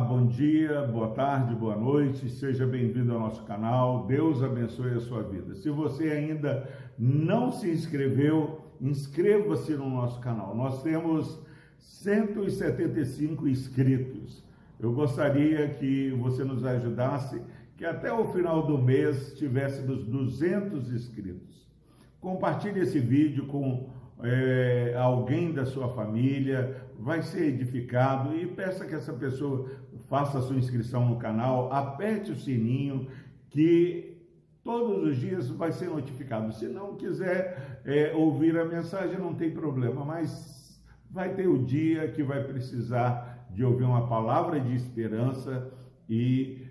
bom dia, boa tarde, boa noite, seja bem-vindo ao nosso canal, Deus abençoe a sua vida. Se você ainda não se inscreveu, inscreva-se no nosso canal. Nós temos 175 inscritos. Eu gostaria que você nos ajudasse, que até o final do mês tivéssemos 200 inscritos. Compartilhe esse vídeo com é, alguém da sua família, vai ser edificado e peça que essa pessoa faça a sua inscrição no canal, aperte o sininho que todos os dias vai ser notificado. Se não quiser é, ouvir a mensagem, não tem problema, mas vai ter o dia que vai precisar de ouvir uma palavra de esperança e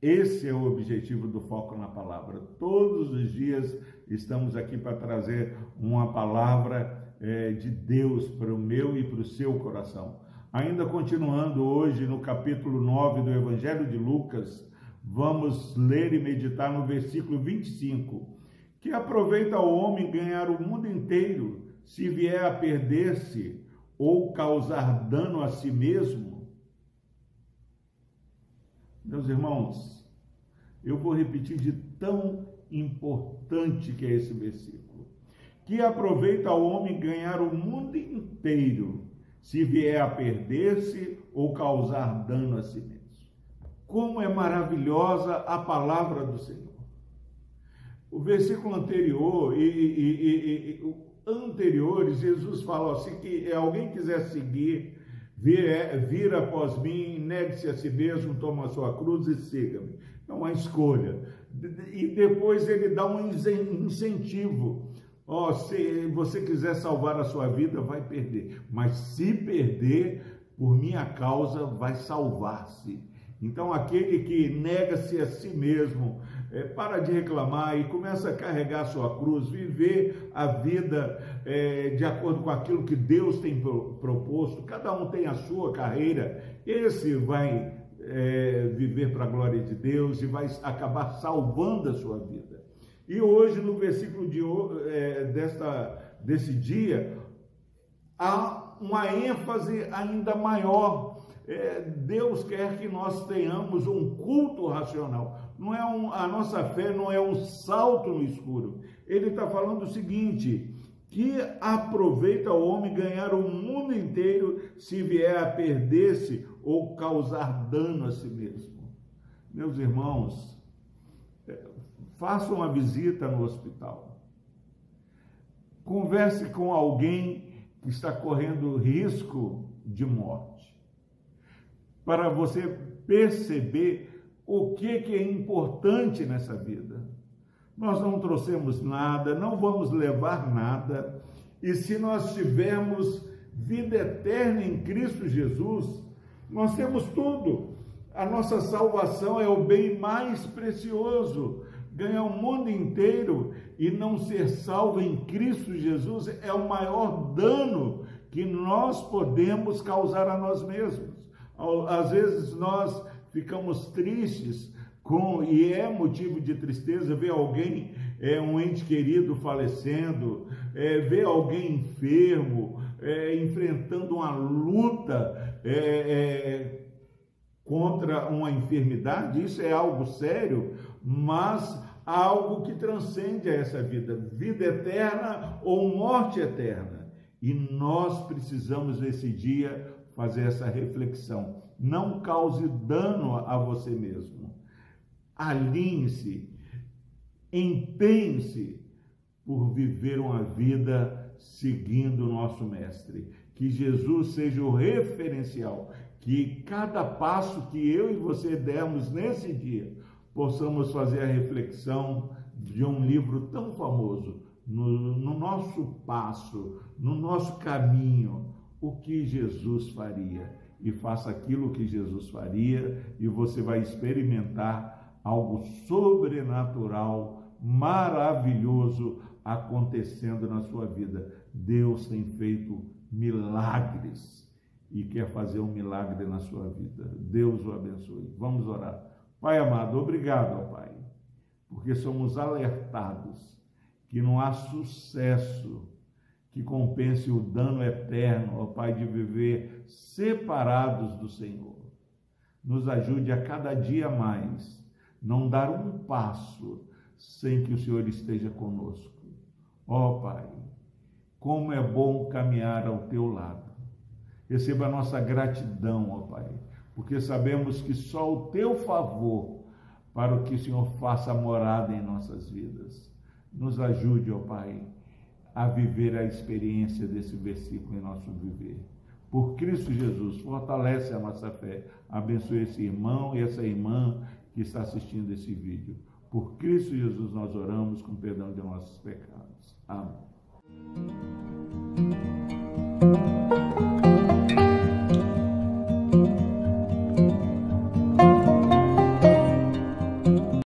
esse é o objetivo do Foco na Palavra. Todos os dias estamos aqui para trazer uma palavra é, de Deus para o meu e para o seu coração. Ainda continuando hoje no capítulo 9 do Evangelho de Lucas, vamos ler e meditar no versículo 25. Que aproveita o homem ganhar o mundo inteiro se vier a perder-se ou causar dano a si mesmo? Meus irmãos, eu vou repetir de tão importante que é esse versículo. Que aproveita o homem ganhar o mundo inteiro, se vier a perder-se ou causar dano a si mesmo. Como é maravilhosa a palavra do Senhor. O versículo anterior e, e, e, e anterior, Jesus fala assim que alguém quiser seguir É, vir após mim, negue-se a si mesmo, toma a sua cruz e siga-me. É uma escolha. E depois ele dá um incentivo. Ó, oh, se você quiser salvar a sua vida, vai perder. Mas se perder, por minha causa, vai salvar-se. Então, aquele que nega-se a si mesmo, é, para de reclamar e começa a carregar a sua cruz, viver a vida é, de acordo com aquilo que Deus tem proposto. Cada um tem a sua carreira. Esse vai é, viver para a glória de Deus e vai acabar salvando a sua vida. E hoje, no versículo de, é, desta, desse dia, há uma ênfase ainda maior é, Deus quer que nós tenhamos um culto racional. Não é um, a nossa fé não é um salto no escuro. Ele está falando o seguinte: que aproveita o homem ganhar o mundo inteiro se vier a perder-se ou causar dano a si mesmo. Meus irmãos, é, faça uma visita no hospital. Converse com alguém que está correndo risco de morte para você perceber o que, que é importante nessa vida. Nós não trouxemos nada, não vamos levar nada, e se nós tivermos vida eterna em Cristo Jesus, nós temos tudo. A nossa salvação é o bem mais precioso. Ganhar o mundo inteiro e não ser salvo em Cristo Jesus é o maior dano que nós podemos causar a nós mesmos. Às vezes nós ficamos tristes com, e é motivo de tristeza ver alguém, é, um ente querido falecendo, é, ver alguém enfermo, é, enfrentando uma luta é, é, contra uma enfermidade, isso é algo sério, mas algo que transcende essa vida, vida eterna ou morte eterna. E nós precisamos nesse dia fazer essa reflexão. Não cause dano a você mesmo. Alinhe-se, empenhe-se por viver uma vida seguindo o nosso Mestre. Que Jesus seja o referencial, que cada passo que eu e você dermos nesse dia, possamos fazer a reflexão de um livro tão famoso, no, no nosso passo, no nosso caminho, o que Jesus faria e faça aquilo que Jesus faria e você vai experimentar algo sobrenatural, maravilhoso acontecendo na sua vida. Deus tem feito milagres e quer fazer um milagre na sua vida. Deus o abençoe. Vamos orar. Pai amado, obrigado, Pai, porque somos alertados que não há sucesso que compense o dano eterno, ó Pai, de viver separados do Senhor. Nos ajude a cada dia mais não dar um passo sem que o Senhor esteja conosco. Ó Pai, como é bom caminhar ao teu lado. Receba a nossa gratidão, ó Pai, porque sabemos que só o teu favor para que o Senhor faça morada em nossas vidas. Nos ajude, ó Pai, a viver a experiência desse versículo em nosso viver. Por Cristo Jesus, fortalece a nossa fé. Abençoe esse irmão e essa irmã que está assistindo esse vídeo. Por Cristo Jesus nós oramos com perdão de nossos pecados. Amém.